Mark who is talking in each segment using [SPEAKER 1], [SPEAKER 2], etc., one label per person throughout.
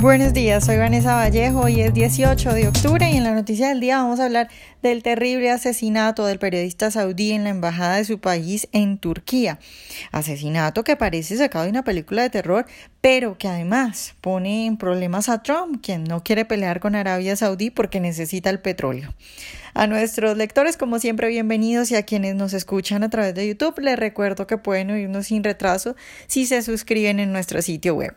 [SPEAKER 1] Buenos días, soy Vanessa Vallejo, hoy es 18 de octubre y en la noticia del día vamos a hablar del terrible asesinato del periodista saudí en la embajada de su país en Turquía. Asesinato que parece sacado de una película de terror, pero que además pone en problemas a Trump, quien no quiere pelear con Arabia Saudí porque necesita el petróleo. A nuestros lectores, como siempre, bienvenidos y a quienes nos escuchan a través de YouTube, les recuerdo que pueden oírnos sin retraso si se suscriben en nuestro sitio web.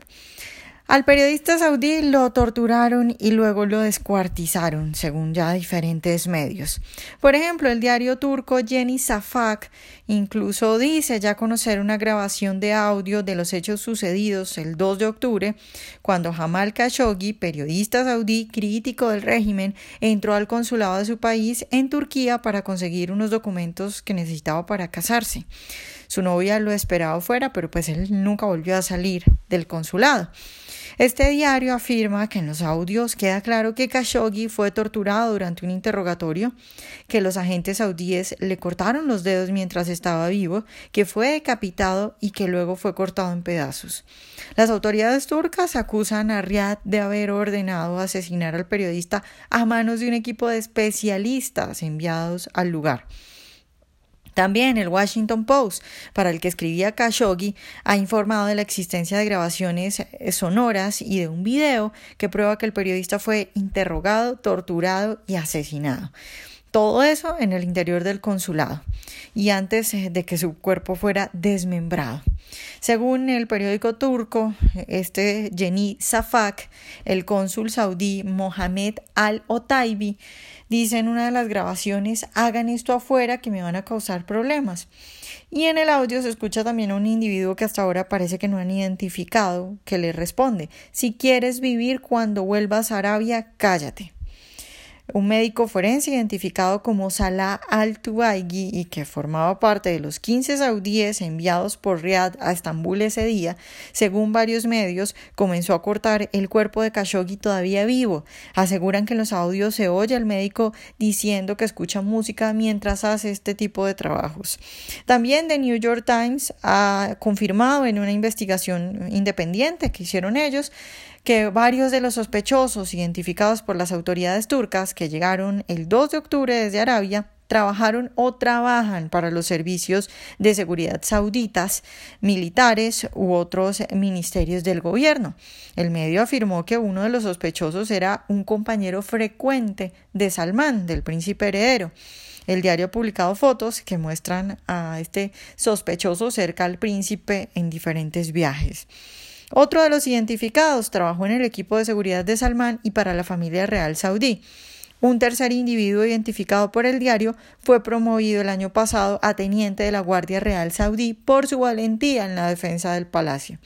[SPEAKER 1] Al periodista saudí lo torturaron y luego lo descuartizaron, según ya diferentes medios. Por ejemplo, el diario turco Yeni Safak incluso dice ya conocer una grabación de audio de los hechos sucedidos el 2 de octubre, cuando Jamal Khashoggi, periodista saudí crítico del régimen, entró al consulado de su país en Turquía para conseguir unos documentos que necesitaba para casarse. Su novia lo esperaba fuera, pero pues él nunca volvió a salir del consulado. Este diario afirma que en los audios queda claro que Khashoggi fue torturado durante un interrogatorio, que los agentes saudíes le cortaron los dedos mientras estaba vivo, que fue decapitado y que luego fue cortado en pedazos. Las autoridades turcas acusan a Riyadh de haber ordenado asesinar al periodista a manos de un equipo de especialistas enviados al lugar. También el Washington Post, para el que escribía Khashoggi, ha informado de la existencia de grabaciones eh, sonoras y de un video que prueba que el periodista fue interrogado, torturado y asesinado. Todo eso en el interior del consulado y antes eh, de que su cuerpo fuera desmembrado. Según el periódico turco, este Yeni Safak, el cónsul saudí Mohamed al-Otaibi, dice en una de las grabaciones, hagan esto afuera que me van a causar problemas. Y en el audio se escucha también a un individuo que hasta ahora parece que no han identificado, que le responde, si quieres vivir cuando vuelvas a Arabia, cállate un médico forense identificado como Salah al-Tubaigi y que formaba parte de los 15 saudíes enviados por Riyadh a Estambul ese día, según varios medios, comenzó a cortar el cuerpo de Khashoggi todavía vivo. Aseguran que en los audios se oye al médico diciendo que escucha música mientras hace este tipo de trabajos. También The New York Times ha confirmado en una investigación independiente que hicieron ellos que varios de los sospechosos identificados por las autoridades turcas que llegaron el 2 de octubre desde Arabia trabajaron o trabajan para los servicios de seguridad sauditas, militares u otros ministerios del gobierno. El medio afirmó que uno de los sospechosos era un compañero frecuente de Salmán, del príncipe heredero. El diario ha publicado fotos que muestran a este sospechoso cerca al príncipe en diferentes viajes. Otro de los identificados trabajó en el equipo de seguridad de Salmán y para la familia real saudí. Un tercer individuo identificado por el diario fue promovido el año pasado a teniente de la Guardia Real Saudí por su valentía en la defensa del palacio.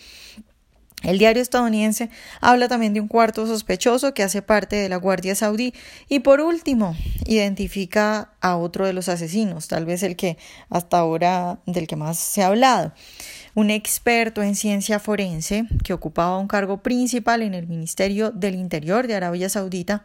[SPEAKER 1] El diario estadounidense habla también de un cuarto sospechoso que hace parte de la Guardia Saudí y por último identifica a otro de los asesinos, tal vez el que hasta ahora del que más se ha hablado un experto en ciencia forense que ocupaba un cargo principal en el Ministerio del Interior de Arabia Saudita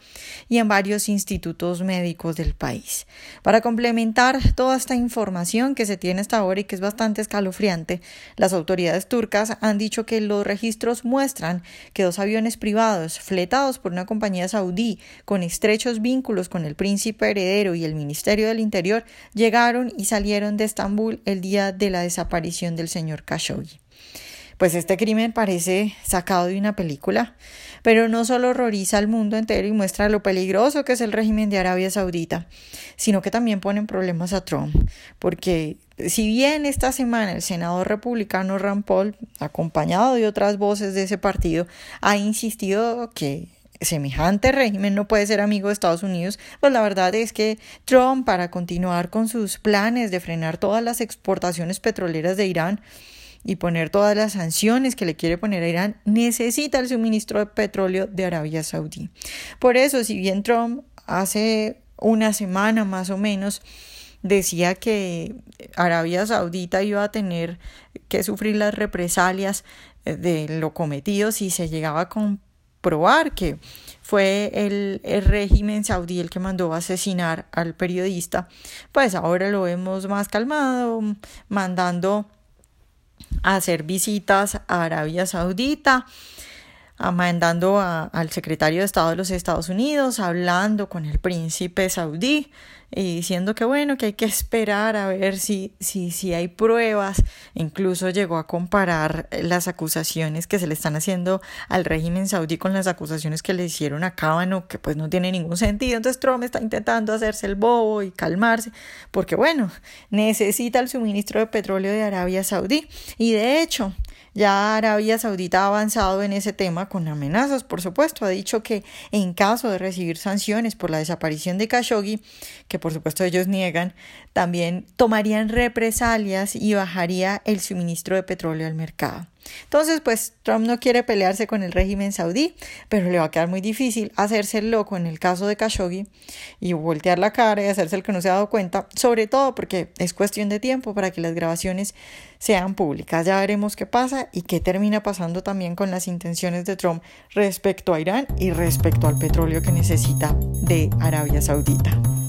[SPEAKER 1] y en varios institutos médicos del país. Para complementar toda esta información que se tiene hasta ahora y que es bastante escalofriante, las autoridades turcas han dicho que los registros muestran que dos aviones privados fletados por una compañía saudí con estrechos vínculos con el príncipe heredero y el Ministerio del Interior llegaron y salieron de Estambul el día de la desaparición del señor Khashoggi. Pues este crimen parece sacado de una película, pero no solo horroriza al mundo entero y muestra lo peligroso que es el régimen de Arabia Saudita, sino que también pone en problemas a Trump, porque si bien esta semana el senador republicano Rand Paul, acompañado de otras voces de ese partido, ha insistido que semejante régimen no puede ser amigo de Estados Unidos, pues la verdad es que Trump, para continuar con sus planes de frenar todas las exportaciones petroleras de Irán, y poner todas las sanciones que le quiere poner a Irán, necesita el suministro de petróleo de Arabia Saudí. Por eso, si bien Trump hace una semana más o menos decía que Arabia Saudita iba a tener que sufrir las represalias de lo cometido si se llegaba a comprobar que fue el, régimen saudí el que mandó asesinar al periodista, pues ahora lo vemos más calmado, mandando hacer visitas a Arabia Saudita, mandando al secretario de Estado de los Estados Unidos, hablando con el príncipe saudí y diciendo que bueno, que hay que esperar a ver si, si, si hay pruebas. Incluso llegó a comparar las acusaciones que se le están haciendo al régimen saudí con las acusaciones que le hicieron a Cábano, que pues no tiene ningún sentido. Entonces Trump está intentando hacerse el bobo y calmarse, porque bueno, necesita el suministro de petróleo de Arabia Saudí. Y de hecho, ya Arabia Saudita ha avanzado en ese tema con amenazas, por supuesto. Ha dicho que en caso de recibir sanciones por la desaparición de Khashoggi, que por supuesto ellos niegan, también tomarían represalias y bajaría el suministro de petróleo al mercado. Entonces, pues Trump no quiere pelearse con el régimen saudí, pero le va a quedar muy difícil hacerse el loco en el caso de Khashoggi y voltear la cara y hacerse el que no se ha dado cuenta, sobre todo porque es cuestión de tiempo para que las grabaciones sean públicas. Ya veremos qué pasa y qué termina pasando también con las intenciones de Trump respecto a Irán y respecto al petróleo que necesita de Arabia Saudita.